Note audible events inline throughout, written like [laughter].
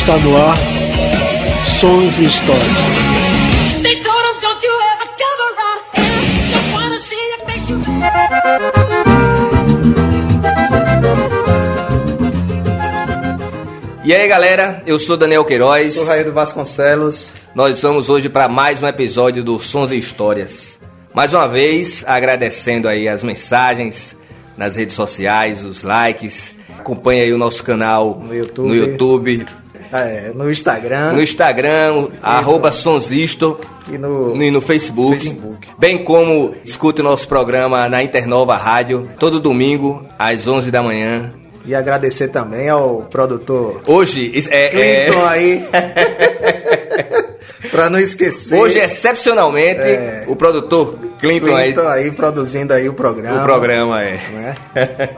Está no ar Sons e Histórias. E aí galera, eu sou Daniel Queiroz. Sou Raio do Vasconcelos. Nós vamos hoje para mais um episódio do Sons e Histórias. Mais uma vez, agradecendo aí as mensagens nas redes sociais, os likes. Acompanhe aí o nosso canal No YouTube. no, YouTube, É, no Instagram no Instagram, arroba Sonsisto e no, e no Facebook. Facebook. Bem como escute o nosso programa na Internova Rádio, todo domingo, às 11 da manhã. E agradecer também ao produtor Hoje, é, é- Clinton aí. [laughs] pra não esquecer. hoje, excepcionalmente, É. o produtor Clinton, aí, Clinton aí produzindo aí o programa. o programa é. né?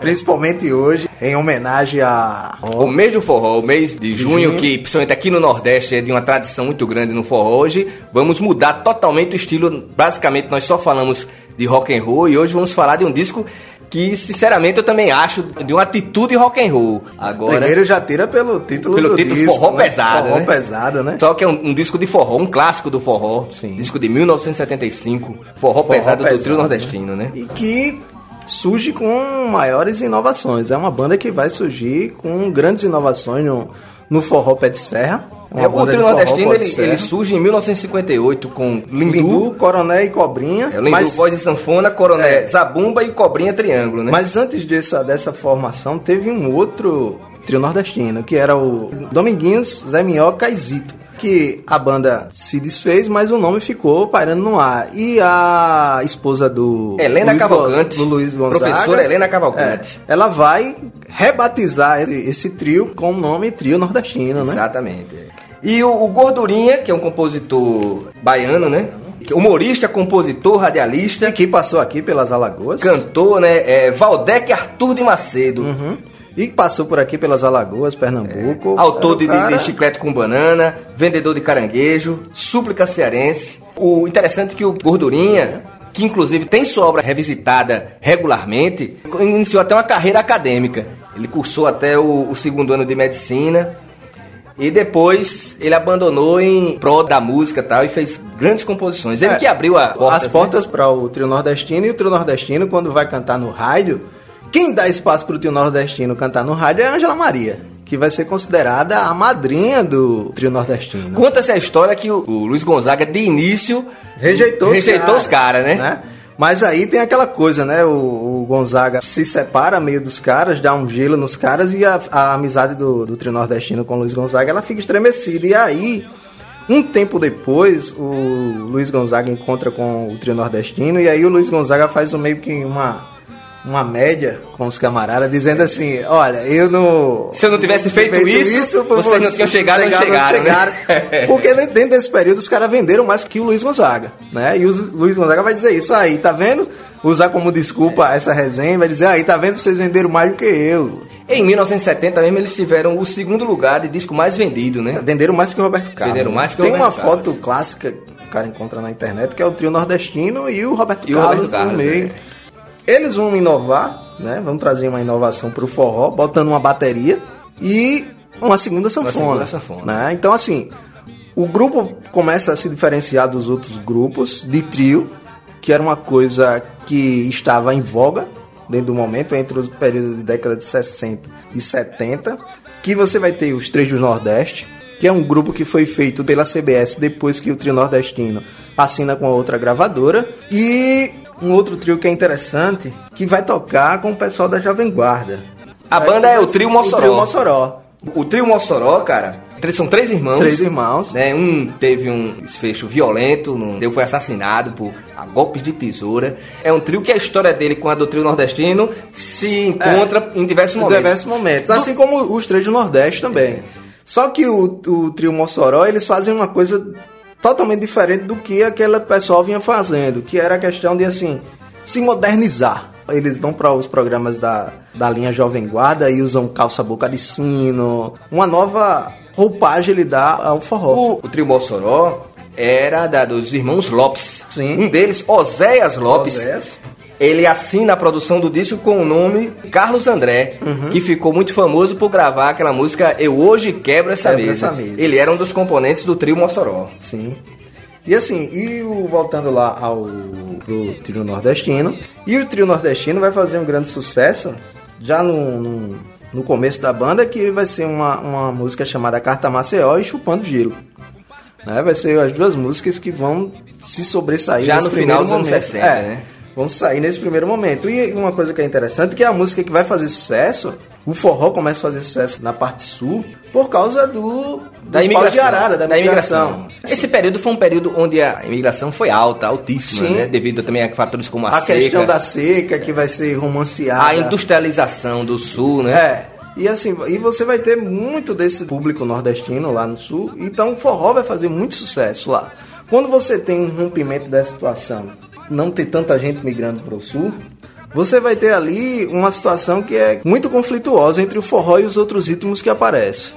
Principalmente hoje, em homenagem a. O mês do forró, o mês de junho, junho. que principalmente aqui no Nordeste é de uma tradição muito grande no forró, hoje vamos mudar totalmente o estilo. Basicamente, nós só falamos de rock and roll e hoje vamos falar de um disco que, sinceramente, eu também acho de uma atitude rock and roll. Agora, Primeiro já tira pelo título pelo do título disco, Forró né? Pesado, Forró né? pesado, né? Só que é um, um disco de forró, um clássico do forró. Sim. Disco de 1975, Forró, Pesado, do pesado, trio nordestino, né? E que surge com maiores inovações. É uma banda que vai surgir com grandes inovações no, no forró pé de serra. Uma É, o trio forró nordestino ele, ele surge em 1958 com Lindu, Lindu, Coroné e Cobrinha. é, Lindu mas, voz de sanfona, coroné, É. zabumba e cobrinha triângulo, né? mas antes dessa, dessa formação, teve um outro trio nordestino, que era o Dominguinhos, Zé Minhoca e Zito. Que a banda se desfez, mas o nome ficou pairando no ar. E a esposa do Helena Luiz Cavalcante, do Luiz Gonzaga, professora Helena Cavalcante. é, ela vai rebatizar esse, esse trio com o nome Trio Nordestino, né? Exatamente. E o, o Gordurinha, que é um compositor baiano, né? Humorista, compositor, radialista, Que passou aqui pelas Alagoas. cantor, né? É Valdec Arthur de Macedo. Uhum. E passou por aqui pelas Alagoas, Pernambuco. Autor de, de chiclete com banana, vendedor de caranguejo, súplica cearense. O interessante é que o Gordurinha, que inclusive tem sua obra revisitada regularmente, iniciou até uma carreira acadêmica. Ele cursou até o, o segundo ano de medicina. E depois ele abandonou em prol da música e tal e fez grandes composições. Ele É, que abriu portas, as portas para o trio nordestino e o trio nordestino quando vai cantar no rádio, quem dá espaço para o trio nordestino cantar no rádio é a Angela Maria, que vai ser considerada a madrinha do trio nordestino. né? Conta-se a história que o, o Luiz Gonzaga de início Rejeitou, rejeitou os caras, né? Mas aí tem aquela coisa, né? O, o Gonzaga se separa meio dos caras, dá um gelo nos caras e a, a amizade do, do trio nordestino com o Luiz Gonzaga ela fica estremecida. E aí, um tempo depois, o Luiz Gonzaga encontra com o trio nordestino e aí o Luiz Gonzaga faz um meio que uma uma média com os camaradas dizendo assim, olha, eu não Se eu não tivesse feito isso, por vocês não tinham chegado onde chegaram, né? [laughs] Porque dentro desse período os caras venderam mais que o Luiz Gonzaga, né? E o Luiz Gonzaga vai dizer isso aí, tá vendo? Usar como desculpa essa resenha, vai dizer, aí, tá vendo? Vocês venderam mais do que eu. Em 1970 mesmo eles tiveram o segundo lugar de disco mais vendido, né? Venderam mais que o Roberto Carlos. Venderam mais que o Tem Roberto uma Carlos. foto clássica que o cara encontra na internet, que é o trio nordestino e o Roberto E o Carlos, Roberto Carlos, no meio. é. Eles vão inovar, né? Vão trazer uma inovação pro forró, botando uma bateria e uma segunda sanfona. segunda sanfona. Né? Então, assim, o grupo começa a se diferenciar dos outros grupos de trio, que era uma coisa que estava em voga dentro do momento, entre os períodos de década de 60 e 70, que você vai ter os Três do Nordeste, que é um grupo que foi feito pela CBS depois que o trio nordestino assina com a outra gravadora, e um outro trio que é interessante, que vai tocar com o pessoal da Jovem Guarda. A Vai banda é o Trio Mossoró. O trio Mossoró. O trio Mossoró, cara, são três irmãos. Três irmãos. Né? Um teve um desfecho violento, um teu foi assassinado por a golpes de tesoura. É um trio que a história dele com a do trio nordestino se encontra em diversos Em momentos. diversos momentos. Assim como os três do Nordeste também. Só que o, o trio Mossoró, eles fazem uma coisa totalmente diferente do que aquele pessoal vinha fazendo, que era a questão de, assim, se modernizar. Eles vão para os programas da, da linha Jovem Guarda e usam calça boca de sino. Uma nova roupagem ele dá ao forró. O, o trio Mossoró era da, dos irmãos Lopes. Sim. Um deles, Oséias Lopes. Oséias. Ele assina a produção do disco com o nome Carlos André, Uhum. que ficou muito famoso por gravar aquela música Eu Hoje Quebro Essa, Quebro mesa. Essa Mesa. Ele era um dos componentes do trio Mossoró. Sim. E assim, e o, voltando lá ao pro trio nordestino, e o trio nordestino vai fazer um grande sucesso já no, no, no começo da banda, que vai ser uma, uma música chamada Carta Maceió e Chupando Gelo. Né? Vai ser as duas músicas que vão se sobressair Já no final dos anos momento. 60, É, né? Vão sair nesse primeiro momento. E uma coisa que é interessante, que a música que vai fazer sucesso, o forró começa a fazer sucesso na parte sul, por causa do Da imigração. de arara, da, imigração. Esse período foi um período onde a imigração foi alta, altíssima, Sim. né? Devido também a fatores como a, A seca, questão da seca que vai ser romanceada. a industrialização do sul, né? É. E assim, e você vai ter muito desse público nordestino lá no sul, então o forró vai fazer muito sucesso lá. Quando você tem um rompimento dessa situação, não ter tanta gente migrando para o sul, você vai ter ali uma situação que é muito conflituosa entre o forró e os outros ritmos que aparecem.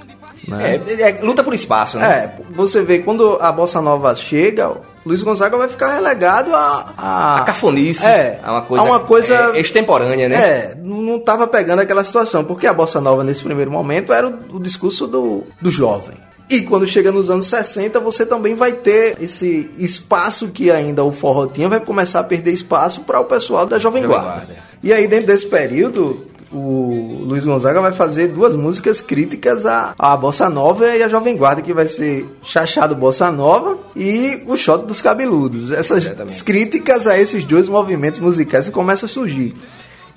Né? É, é, luta por espaço, né? É, você vê quando a bossa nova chega, Luiz Gonzaga vai ficar relegado a. a, A cafonice, É, a uma coisa, a uma coisa é, extemporânea, né? É, não não tava pegando aquela situação, porque a bossa nova nesse primeiro momento era o, o discurso do, do jovem. E quando chega nos anos 60, você também vai ter esse espaço que ainda o forró tinha, vai começar a perder espaço para o pessoal da Jovem Jovem Guarda. Guarda. E aí, dentro desse período, o Luiz Gonzaga vai fazer duas músicas críticas à, à Bossa Nova e à Jovem Guarda, que vai ser Chachado Bossa Nova e o Shot dos Cabeludos. Essas Exatamente. críticas a esses dois movimentos musicais que começam a surgir.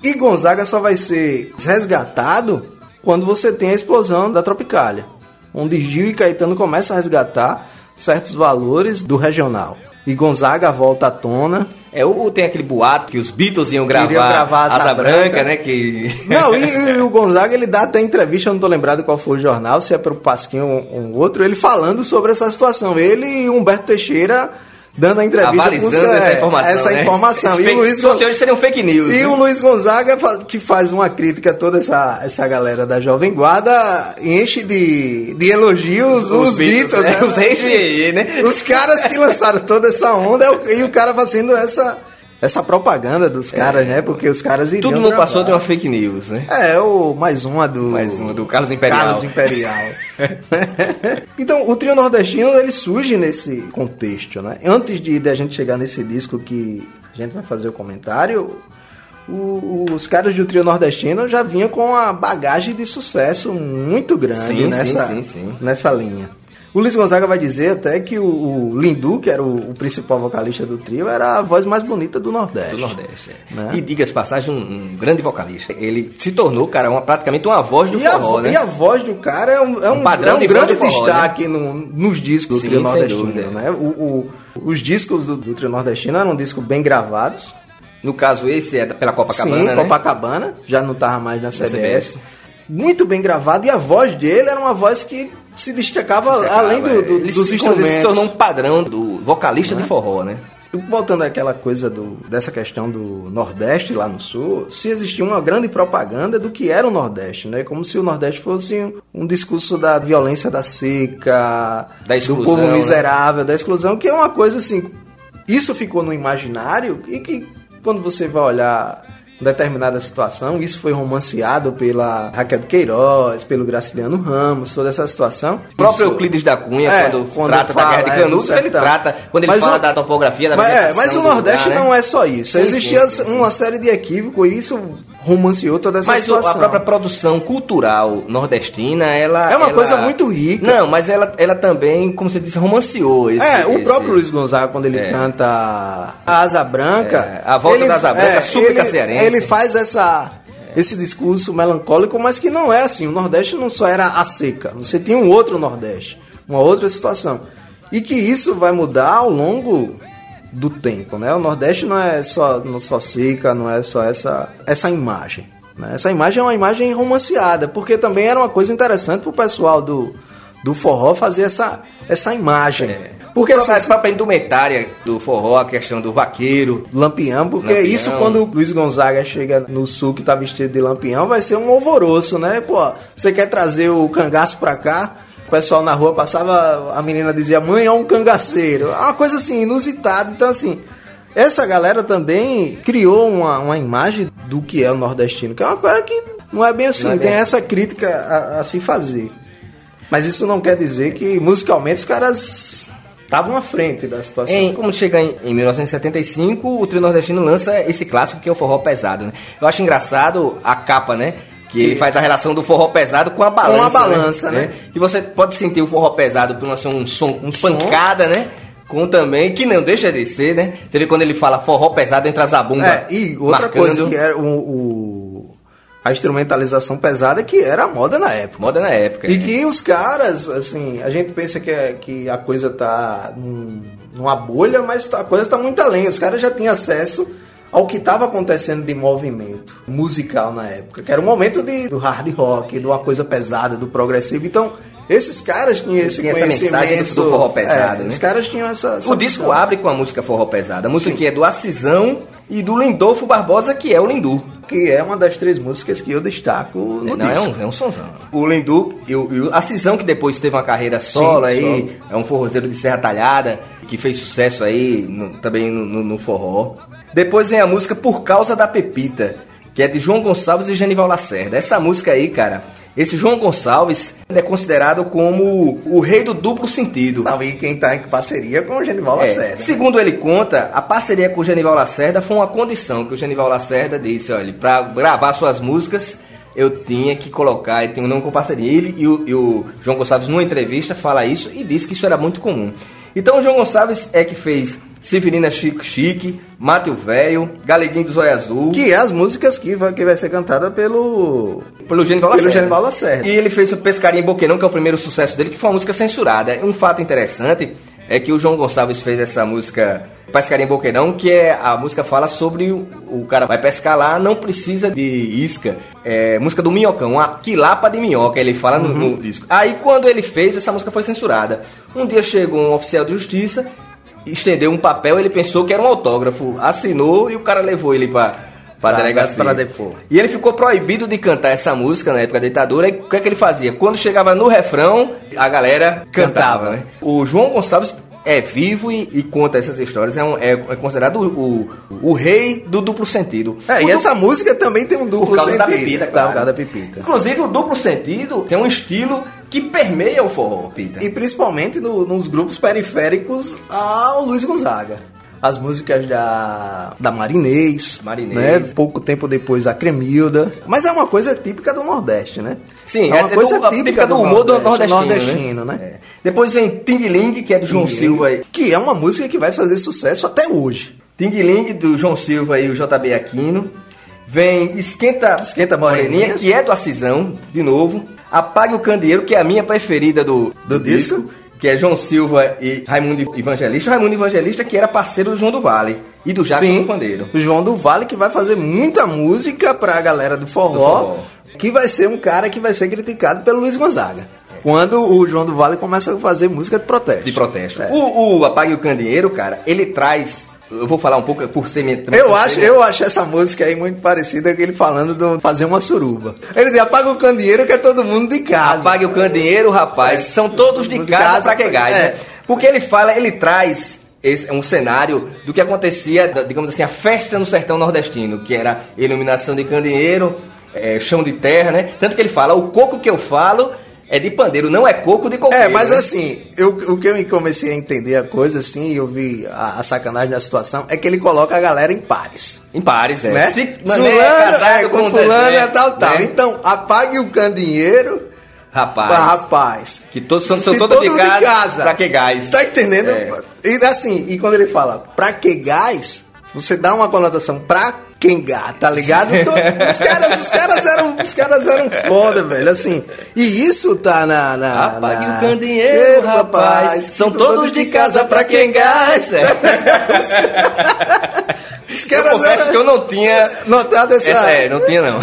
E Gonzaga só vai ser resgatado quando você tem a explosão da Tropicália, onde Gil e Caetano começam a resgatar certos valores do regional. E Gonzaga volta à tona. É, o, tem aquele boato que os Beatles iam gravar, gravar Asa Asa Branca, Branca. né? Que... Não, e, e o Gonzaga ele dá até entrevista, eu não tô lembrado qual foi o jornal, se é pro Pasquinho ou um outro, ele falando sobre essa situação. Ele e Humberto Teixeira dando a entrevista Avalizando busca- essa é, informação. essa né? informação. E o Luiz se Gon- fosse hoje seria um fake news. E né? o Luiz Gonzaga, que faz uma crítica a toda essa, essa galera da Jovem Guarda, enche de, de elogios os, Beatles, né? Os reis né? Os caras que lançaram toda essa onda é e o cara fazendo essa, essa propaganda dos caras, né? Porque os caras iriam É. Tudo não gravar. passou de uma fake news, né? É, o mais uma do. Mais uma do Carlos Imperial. Carlos Imperial. [laughs] então, o trio nordestino ele surge nesse contexto, né? Antes de, de a gente chegar nesse disco que a gente vai fazer o comentário, o- os caras do trio nordestino já vinham com uma bagagem de sucesso muito grande sim, nessa, sim, sim. nessa linha. O Luiz Gonzaga vai dizer até que o, o Lindu, que era o, o principal vocalista do trio, era a voz mais bonita do Nordeste. Do Nordeste. é. Né? E diga-se passagem, um, um grande vocalista. Ele se tornou, cara, uma, praticamente uma voz do E a, forró, vo- né? e a voz do cara é um, é um, padrão é um de grande do forró, destaque no- nos discos do Sim, trio nordestino. dúvida. Né? O, os discos do, do trio nordestino eram discos bem gravados. No caso, esse é pela Copacabana, Sim, né? Copacabana, já não estava mais na CBS. CBS. Muito bem gravado e a voz dele era uma voz que se destacava, além do- do- Ele dos se- instrumentos. Ele se tornou um padrão do vocalista de forró, né? Voltando àquela coisa do, dessa questão do Nordeste lá no Sul, se existia uma grande propaganda do que era o Nordeste, né? Como se o Nordeste fosse um discurso da violência da seca, Da do exclusão, povo né? miserável, da exclusão, que é uma coisa assim. Isso ficou no imaginário e que quando você vai olhar determinada situação, isso foi romanceado pela Raquel Queiroz, pelo Graciliano Ramos, toda essa situação. O próprio Euclides da Cunha, É, quando, quando trata fala, da Guerra é, de do Canudos, ele sertão. trata, quando ele Mas fala o- da topografia, da mas, é, mas o Nordeste lugar, né? não é só isso. Sim, Existia sim, sim. uma série de equívocos e isso romanceou toda essa Mas situação. a própria produção cultural nordestina, ela... É uma ela- coisa muito rica. Não, mas ela, ela também, como você disse, romanceou esse... É, o esse- próprio Luiz Gonzaga, quando ele É. canta a Asa Branca. É, a volta da Asa Branca, súplica ele, cearense. Ele faz essa, esse discurso melancólico, mas que não é assim. O Nordeste não só era a seca, você tinha um outro Nordeste, uma outra situação. E que isso vai mudar ao longo do tempo, né? O Nordeste não é só, não só seca, não é só essa, essa imagem. né? Essa imagem é uma imagem romanceada, porque também era uma coisa interessante pro pessoal do, do forró fazer essa, essa imagem. Porque Porque a assim, própria indumentária do forró, a questão do vaqueiro, Lampião, porque Lampião. isso quando o Luiz Gonzaga chega no sul que tá vestido de lampião, vai ser um alvoroço, né? Pô, você quer trazer o cangaço pra cá? O pessoal na rua passava, a menina dizia, mãe, é um cangaceiro. É uma coisa assim, inusitada. Então, assim, Essa galera também criou uma, uma imagem do que é o nordestino, que é uma coisa que não é bem assim, é bem tem assim. essa crítica a, a se fazer. Mas isso não quer dizer que musicalmente os caras estavam à frente da situação. Em, como chega em, em 1975, o trio nordestino lança esse clássico que é o forró pesado, né? Eu acho engraçado a capa, né? Que ele faz a relação do forró pesado com a balança. a balança, né? Que você pode sentir o forró pesado por assim, um som, um som. pancada, né? Com também, que não deixa de ser, né? Você vê quando ele fala forró pesado, entra a zabumba. É, e outra marcando. coisa que era o, o- a instrumentalização pesada que era a moda na época. Moda na época. E né? que os caras, assim, a gente pensa que, é- que a coisa tá num- numa bolha, mas tá- a coisa tá muito além. Os caras já tinham acesso ao que estava acontecendo de movimento musical na época, que era o momento de, do hard rock, de uma coisa pesada, do progressivo. Então, esses caras tinham esse Tinha essa conhecimento. mensagem do- do forró pesado, é, né? Os caras tinham essa. essa O disco visão. abre com a música Forró Pesada. A música que é do Acisão e do Lindolfo Barbosa, que é o Lindu. que é uma das três músicas que eu destaco no Não, é disco. um, é um sonzão. O Lindu e o, e o Acisão, que depois teve uma carreira solo aí, solo. é um forrozeiro de Serra Talhada, que fez sucesso aí no- também no, no- no forró. Depois vem a música Por Causa da Pepita, que é de João Gonçalves e Genival Lacerda. Essa música aí, cara, esse João Gonçalves é considerado como o rei do duplo sentido. Não, e quem tá em parceria com o Genival É, Lacerda. segundo ele conta, a parceria com o Genival Lacerda foi uma condição que o Genival Lacerda disse, olha, para gravar suas músicas eu tinha que colocar, e tem um nome com parceria. Ele e o, e o João Gonçalves, numa entrevista, fala isso e disse que isso era muito comum. Então o João Gonçalves é que fez Severina Chico Chique, Mate o Velho, Galeguinho do Zóio Azul, Que é as músicas que vai, que vai ser cantada pelo. pelo Genival Pelo Lacerda. Genival Lacerda. E ele fez o Pescaria em Boqueirão, que é o primeiro sucesso dele, que foi uma música censurada. Um fato interessante é que o João Gonçalves fez essa música Pescaria em Boqueirão, que é a música fala sobre o, o cara vai pescar lá, não precisa de isca. É música do Minhocão, uma quilapa de minhoca, ele fala no, no disco. Aí quando ele fez, essa música foi censurada. Um dia chegou um oficial de justiça, estendeu um papel, ele pensou que era um autógrafo, assinou e o cara levou ele pra, pra Pra- delegacia. pra depor. E ele ficou proibido de cantar essa música na época da ditadura. E o que é que ele fazia? Quando chegava no refrão, a galera cantava, né? O João Gonçalves é vivo e, e conta essas histórias. É, um- é- é considerado o, o, o rei do duplo sentido. É, e du- essa música também tem um duplo por causa sentido. da pepita, Tá, claro. Por causa da pepita. Inclusive, o duplo sentido tem um estilo que permeia o forró, Pita. E principalmente no- nos grupos periféricos ao Luiz Gonzaga. As músicas da, da Marinês, Marinês. né? pouco tempo depois a Cremilda. Mas é uma coisa típica do Nordeste, né? Sim, é uma coisa do, típica do humor do nordestino, nordestino, né? É. Depois vem Ting Ling, que é do João E- Silva. e- Que é uma música que vai fazer sucesso até hoje. Ting Ling, do João Silva e o JB Aquino. Vem Esquenta, Esquenta Moreninha. que é do Acisão, de novo. Apague o Candeeiro, que é a minha preferida do, Do disco. Que é João Silva e Raimundo Evangelista. O Raimundo Evangelista, que era parceiro do João do Vale e do Jackson do Pandeiro. o João do Vale que vai fazer muita música pra galera do forró, Do forró. que vai ser um cara que vai ser criticado pelo Luiz Gonzaga. Quando o João do Vale começa a fazer música de protesto. De protesto. É. O, o Apague o Candeeiro, cara, ele traz. Eu vou falar um pouco por ser minha- Eu por acho, eu acho essa música aí muito parecida com ele falando de fazer uma suruba. Ele diz, apaga o candeeiro que é todo mundo de casa. Apague o candeeiro, rapaz. É. São todos de De casa, casa, pra que gás, é. né? Porque ele fala, ele traz esse, um cenário do que acontecia, digamos assim, a festa no sertão nordestino, que era iluminação de candeeiro, é, chão de terra, né? Tanto que ele fala, o coco que eu falo é de pandeiro, não é coco de coqueiro. É, mas né? assim, eu, o que eu me comecei a entender a coisa, assim, eu vi a, a sacanagem da situação, é que ele coloca a galera em pares. Em pares, é. Né? Se fulano é é, com fulano é tal, tal. né? Então, apague o candeeiro Rapaz. pra rapaz. Que todos são, são todos todo de casa, pra que gás? Tá entendendo? É. E assim, e quando ele fala pra que gás, você dá uma conotação pra quem tá ligado? Então, os, caras, os, caras eram, os caras eram foda, velho, assim. E isso tá na. na Apague na... o candeeiro, rapaz. São todos de casa pra quem gás. É. [laughs] Os Eu caras confesso eram que eu não tinha notado essa. Essa é, não tinha não.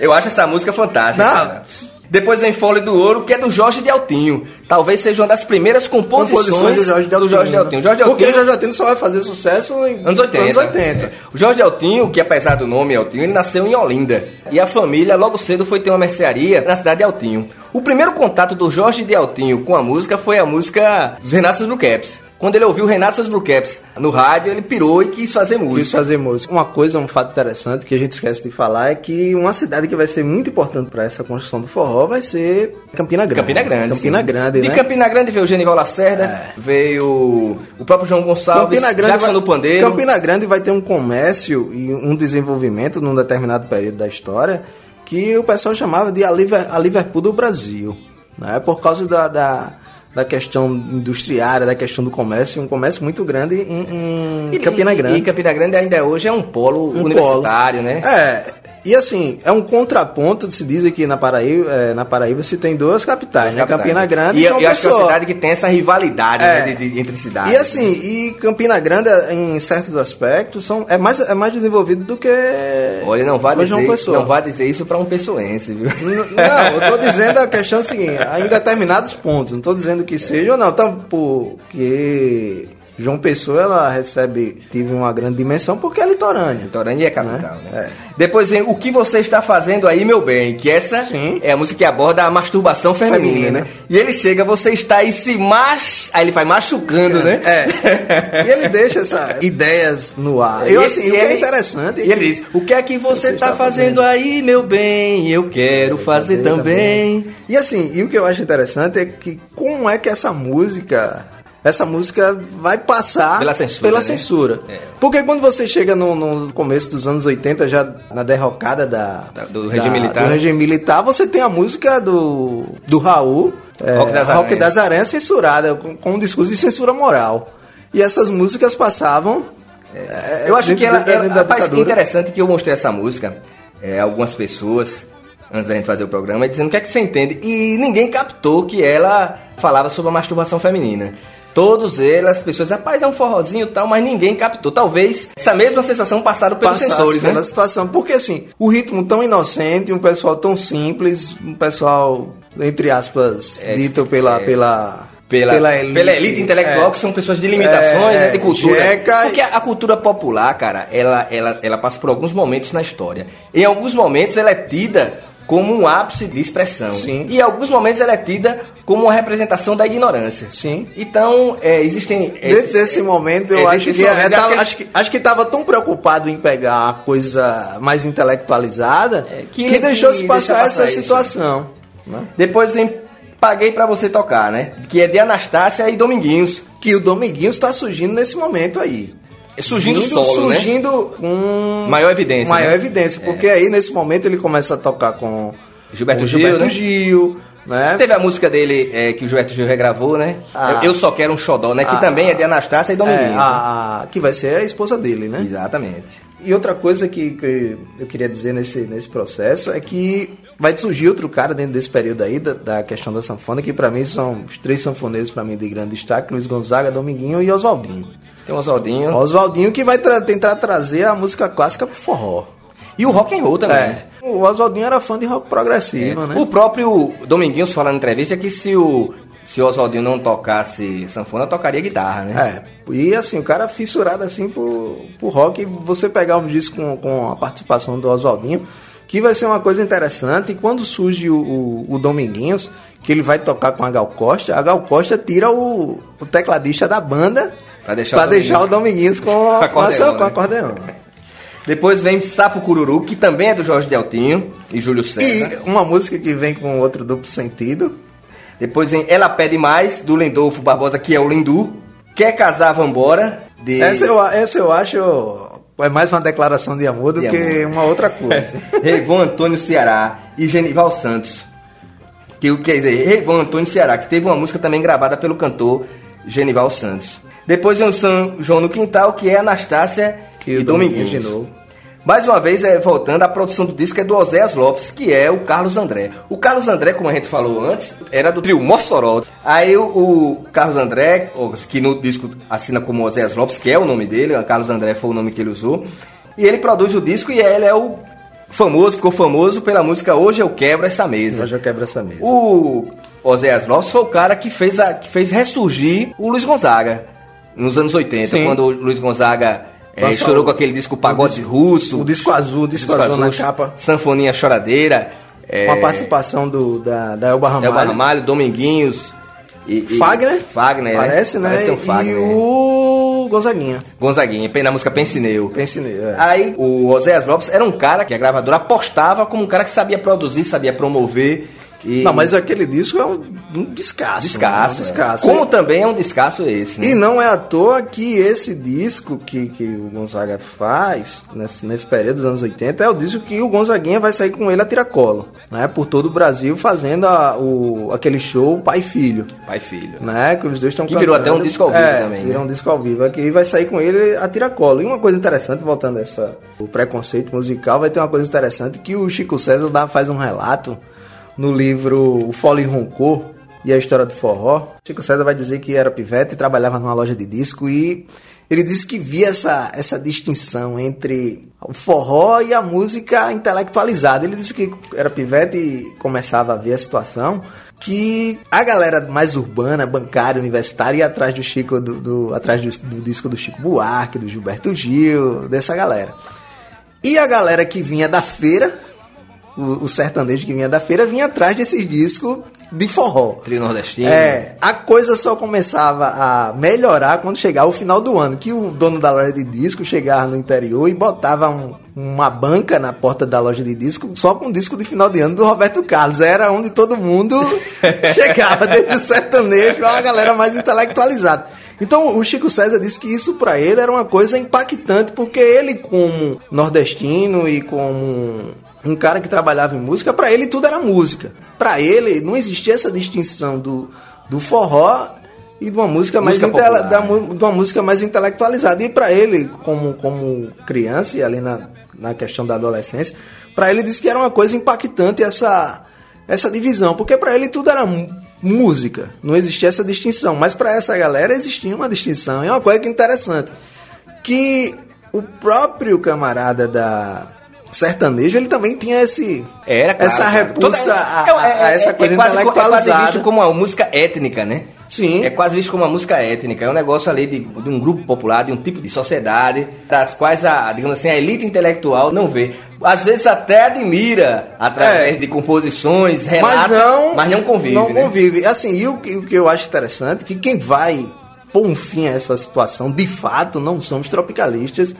Eu acho essa música fantástica. Não. cara. Depois vem Fole do Ouro, que é do Jorge de Altinho. Talvez seja uma das primeiras composições, composições do Jorge de. Jorge de Altinho. Jorge de Porque o Altinho Jorge Altinho só vai fazer sucesso em Anos 80. Anos 80. É. O Jorge Altinho, que apesar do nome Altinho, ele nasceu em Olinda. E a família logo cedo foi ter uma mercearia na cidade de Altinho. O primeiro contato do Jorge de Altinho com a música foi a música dos Renatos do Caps. Quando ele ouviu o Renato seus Blue Caps no rádio, ele pirou e quis fazer música. Quis fazer música. Uma coisa, um fato interessante que a gente esquece de falar é que uma cidade que vai ser muito importante para essa construção do forró vai ser Campina Grande. Campina Grande. Campina sim. Grande, De né? Campina Grande veio o Genival Lacerda, veio o próprio João Gonçalves, Jackson vai, do Pandeiro. Campina Grande vai ter um comércio e um desenvolvimento num determinado período da história que o pessoal chamava de a Liverpool do Brasil, né? Por causa da, da, da questão industriária, da questão do comércio, um comércio muito grande em, em E- Campina e- Grande. E Campina Grande ainda hoje é um polo Um universitário, polo. né? É. E assim, é um contraponto de se diz que na Paraíba, é, na Paraíba se tem duas capitais, né? Capitais. Campina Grande e, e, eu, João eu acho que é uma Pessoa. cidade que tem essa rivalidade É. né, de- de- entre cidades. E assim, e Campina Grande, em certos aspectos, são, é, mais, é mais desenvolvido do que. Olha, não João dizer, Pessoa. não vai dizer isso para um pessoense, viu? N- Não, eu tô dizendo a questão seguinte, em determinados pontos, não tô dizendo que seja ou não, tá, porque João Pessoa ela recebe, tive uma grande dimensão porque é litorânea. Litorânea é capital, né? É. Depois vem O Que Você Está Fazendo Aí, Meu Bem, que essa Sim. é a música que aborda a masturbação feminina, Feminina. né? E ele chega, você está aí se mach... Aí ele vai machucando, né? É. E ele deixa essas [laughs] ideias no ar. E Eu, assim, e o que é ele- interessante. é E ele diz: O que é que você, Você está está fazendo aí, meu bem? Eu quero fazer também. E assim, e o que eu acho interessante é que como é que essa música. Essa música vai passar Pela censura, pela né? censura. É. Porque quando você chega no, no começo dos anos 80, já na derrocada da, Da- do regime militar. do regime militar, você tem a música do, do Raul, é, Rock das Rock Aranhas. das Aranhas censurada, com, com um discurso de censura moral. E essas músicas passavam. é, Eu acho que ela. da- ela rapaz, ditadura. interessante que eu mostrei essa música é, a algumas pessoas antes da gente fazer o programa, dizendo o que é que você entende. E ninguém captou que ela falava sobre a masturbação feminina. Todos eles, as pessoas, rapaz, é um forrozinho e tal, mas ninguém captou. Talvez essa mesma sensação passaram pelos passasse sensores, né? pela situação. Porque assim, o ritmo tão inocente, um pessoal tão simples, um pessoal, entre aspas, É, dito pela, é. pela, Pela, pela elite, intelectual, é. que são pessoas de limitações, É, né, de cultura. jeca Porque a, a cultura popular, cara, ela, ela, ela passa por alguns momentos na história. Em alguns momentos ela é tida como um ápice de expressão. Sim. E em alguns momentos ela é tida como uma representação da ignorância. Sim. Então, é, existem... Desde esses- esse momento, é, eu desde acho que, momento, é, eu tava- acho que- acho que acho que estava tão preocupado em pegar a coisa mais intelectualizada É, que, que- deixou-se passar deixa essa passar isso. situação. né? Depois vem Paguei Pra Você Tocar, né? Que é de Anastácia e Dominguinhos. Que o Dominguinhos está surgindo nesse momento aí. Surgindo Vindo- solo, né? surgindo com Maior evidência, Maior né? evidência, porque aí nesse momento ele começa a tocar com Gilberto com Gil, Gilberto né? Gil, né? Teve a música dele é, que o Gilberto Gil regravou, né? Ah. Eu, Eu Só Quero um Xodó, né? Que Ah. também é de Anastácia e Dominguinhos. É, né? a, que vai ser a esposa dele, né? Exatamente. E outra coisa que, que eu queria dizer nesse, nesse processo é que vai surgir outro cara dentro desse período aí, da, da questão da sanfona, que pra mim são os três sanfoneiros pra mim de grande destaque, Luiz Gonzaga, Dominguinho e Oswaldinho. Tem o Oswaldinho. Oswaldinho que vai tra- tentar trazer a música clássica pro forró. E o rock and roll também. É. O Oswaldinho era fã de rock progressivo, né? O próprio Dominguinhos fala na entrevista que se o, se o Oswaldinho não tocasse sanfona, tocaria guitarra, né? É, e assim, o cara fissurado assim por, por rock, você pegar um disco com, com a participação do Oswaldinho, que vai ser uma coisa interessante, e quando surge o, o, o Dominguinhos, que ele vai tocar com a Gal Costa, a Gal Costa tira o, o tecladista da banda Pra deixar pra o deixar o Dominguinhos Dominguinhos com, [laughs] com, Acordeon, a, com né? Depois vem Sapo Cururu, que também é do Jorge Deltinho e Júlio César. E uma música que vem com outro duplo sentido, Depois vem Ela Pede Mais, do Lendolfo Barbosa, que é o Lindu. Quer Casar, Vambora, de... essa eu, essa eu acho é mais uma declaração de amor do De que amor. uma outra coisa. [laughs] Reivon Antônio Ceará e Genival Santos. Que o- quer dizer, Reivon Antônio Ceará, que teve uma música também gravada pelo cantor Genival Santos. Depois vem o São João no Quintal, que é Anastácia E e, Dominguinhos. Dominguinhos de novo. Mais uma vez, é, voltando, a produção do disco é do Oséias Lopes, que é o Carlos André. O Carlos André, como a gente falou antes, era do trio Mossoró. Aí o, o Carlos André, que no disco assina como Oséias Lopes, que é o nome dele, o Carlos André foi o nome que ele usou. E ele produz o disco e ele é o famoso, ficou famoso pela música Hoje Eu Quebro Essa Mesa. Hoje eu quebro essa mesa. O Oséias Lopes foi o cara que fez, a, que fez ressurgir o Luiz Gonzaga nos anos 80, Sim. quando o Luiz Gonzaga é, estourou o- com aquele disco Pagode Russo. o disco azul, o disco azul na capa. Sanfoninha Choradeira. É, Com a participação do, da, da Elba Ramalho. Elba Ramalho, Dominguinhos. E, e- Fagner. Fagner, Parece, né? Parece um Fagner. E o Gonzaguinha. Gonzaguinha, na música Pensineu. Pensineu, é. Aí o Oséias Lopes era um cara que a gravadora apostava como um cara que sabia produzir, sabia promover. E... Não, mas aquele disco é um, descasso. descasso. né? É. descasso. Como também é um descasso esse, né? E não é à toa que esse disco que, que o Gonzaga faz, nesse, nesse período dos anos 80, é o disco que o Gonzaguinha vai sair com ele a tiracolo, né? Por todo o Brasil, fazendo a- o, aquele show pai e filho. Pai e filho. Né? Que os dois estão Que virou até um disco ao vivo é, também, né? Virou um disco ao vivo. Aqui vai sair com ele a tiracolo. E uma coisa interessante, voltando a essa, o preconceito musical, vai ter uma coisa interessante que o Chico César dá, faz um relato no livro O Fole Roncou e a História do Forró. Chico César vai dizer que era pivete e trabalhava numa loja de disco e ele disse que via essa, essa distinção entre o forró e a música intelectualizada. Ele disse que era pivete e começava a ver a situação que a galera mais urbana, bancária, universitária, ia atrás do Chico, do, do- atrás do, do disco do Chico Buarque, do Gilberto Gil, dessa galera. E a galera que vinha da feira, o, o sertanejo que vinha da feira, vinha atrás desses discos de forró. Trio nordestino. É, a coisa só começava a melhorar quando chegava o final do ano, que o dono da loja de disco chegava no interior e botava um- uma banca na porta da loja de disco só com disco de final de ano do Roberto Carlos. Era onde todo mundo [laughs] chegava, desde o sertanejo a galera mais intelectualizada. Então o Chico César disse que isso pra ele era uma coisa impactante, porque ele, como nordestino e como um cara que trabalhava em música, pra ele tudo era música. Pra ele não existia essa distinção do, do forró e de uma música mais Música popular, da né? de uma música mais intelectualizada. E pra ele, como, como criança e ali na, na questão da adolescência, pra ele disse que era uma coisa impactante essa essa divisão, porque pra ele tudo era música, não existia essa distinção, mas pra essa galera existia uma distinção. E é uma coisa que é interessante, que o próprio camarada da sertanejo, ele também tinha esse Era, claro, essa repulsa Toda- a, é- a- é- a essa é- coisa é quase, co- É quase intelectualizada. visto como uma música étnica, né? Sim. É quase visto como uma música étnica. É um negócio ali de, de um grupo popular, de um tipo de sociedade, das quais a, digamos assim, a elite intelectual não vê. Às vezes até admira através É. de composições, mas relatos, não, mas não convive. Não né? convive. Assim, e o, que- o que eu acho interessante é que quem vai pôr um fim a essa situação, de fato, não são os tropicalistas,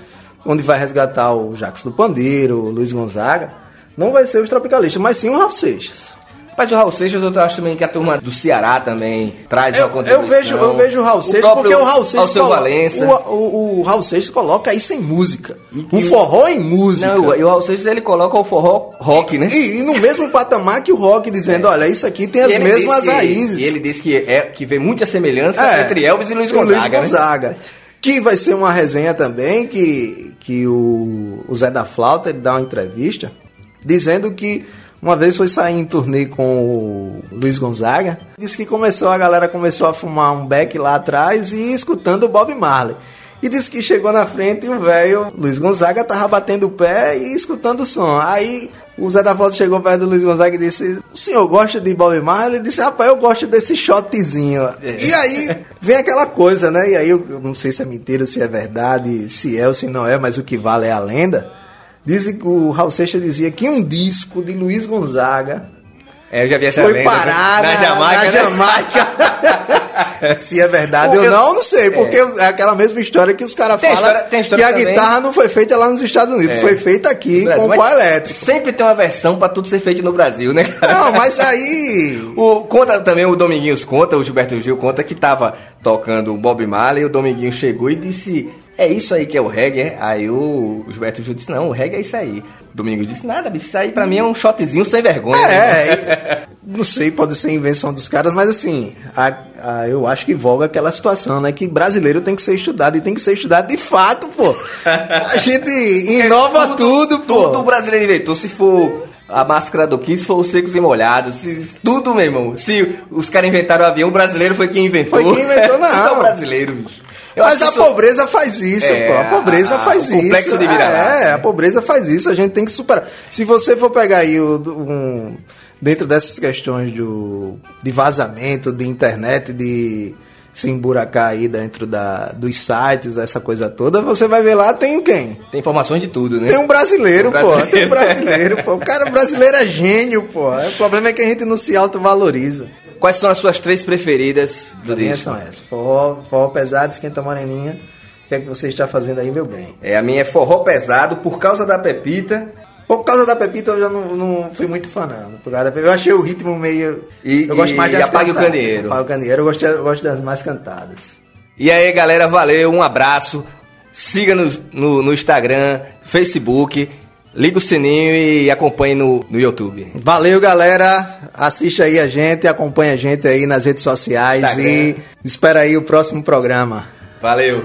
onde vai resgatar o Jacques do Pandeiro, o Luiz Gonzaga, não vai ser os tropicalistas, mas sim o Ralph Seixas. Mas o Raul Seixas, eu acho também que a turma do Ceará também traz Eu, uma contribuição. eu vejo, eu vejo o Raul Seixas próprio porque o Raul Seixas Valença. o, o, o Raul Seixas coloca isso em música. o forró em música. Não, e o Raul Seixas ele coloca o forró rock, né? E, e no mesmo patamar que o rock, dizendo, olha, isso aqui tem as E ele mesmas que- raízes. E ele diz que, é, que vê muita semelhança É, entre Elvis e Luiz o Gonzaga. né? Que vai ser uma resenha também que, que o, o Zé da Flauta ele dá uma entrevista dizendo que uma vez foi sair em turnê com o Luiz Gonzaga. Disse que começou, a galera começou a fumar um beck lá atrás e escutando o Bob Marley. E disse que chegou na frente e o velho Luiz Gonzaga tava batendo o pé e escutando o som. Aí o Zé da Flauta chegou perto do Luiz Gonzaga e disse: O senhor gosta de Bob Marley? Ele disse: Rapaz, eu gosto desse shotzinho. E aí vem aquela coisa, né? E aí eu, não sei se é mentira, se é verdade, se é ou se não é, mas o que vale é a lenda. Dizem que o Raul Seixas dizia que um disco de Luiz Gonzaga É, eu já vi essa foi lenda, parar na na, Jamaica. na né? Jamaica. [laughs] Se é verdade ou eu- não, não sei, porque é aquela mesma história que os caras falam história- tem história que a também. guitarra não foi feita lá nos Estados Unidos, É. foi feita aqui com pó elétrico. Sempre tem uma versão pra tudo ser feito no Brasil, né, cara? Não, mas aí [laughs] O, conta também, o Dominguinhos conta, o Gilberto Gil conta que tava tocando o Bob Marley, o Dominguinho chegou e disse, é isso aí que é o reggae? é?" Aí o, Gilberto Gil disse, não, o reggae é isso aí. O Dominguinho disse, nada, bicho, isso aí pra mim é um shotzinho sem vergonha. né?" É, e- não sei, pode ser invenção dos caras, mas assim, a- a- eu acho que volga aquela situação, né? Que brasileiro tem que ser estudado e tem que ser estudado de fato, pô. A [laughs] gente inova tudo, pô. Tudo o brasileiro inventou, se for a máscara do Kiss, for os secos e molhados, se, tudo, meu irmão. Se os caras inventaram o avião, o brasileiro foi quem inventou. Foi quem inventou, [laughs] não. Tudo é o brasileiro, bicho. Eu Mas a isso- pobreza faz isso, É, pô. A pobreza a- faz o complexo isso. de vira-lata. É, a pobreza faz isso. A gente tem que superar. Se você for pegar aí o, um, dentro dessas questões do, de vazamento, de internet, de se emburacar aí dentro da, dos sites, essa coisa toda, você vai ver lá, tem quem? Tem informações de tudo, né? Tem um brasileiro, Tem um pô. brasileiro. Tem um brasileiro, pô. O cara brasileiro é gênio, pô. O problema é que a gente não se autovaloriza. Quais são as suas três preferidas do disco? são essas. Forró, forró pesado, esquenta moreninha. O que é que você está fazendo aí, meu bem? É, a minha é forró pesado por causa da Pepita. Por causa da Pepita eu já não, não fui muito fã, não. Por causa da Pepita, eu achei o ritmo meio. E- eu gosto e- mais e das Apague o cantadas. Candeeiro. Apague o candeeiro, eu gosto, eu gosto das mais cantadas. E aí, galera, valeu, um abraço. Siga-nos no, no Instagram, Facebook, liga o sininho e acompanhe no, no YouTube. Valeu, galera. Assiste aí a gente, acompanha a gente aí nas redes sociais Instagram. e espera aí o próximo programa. Valeu!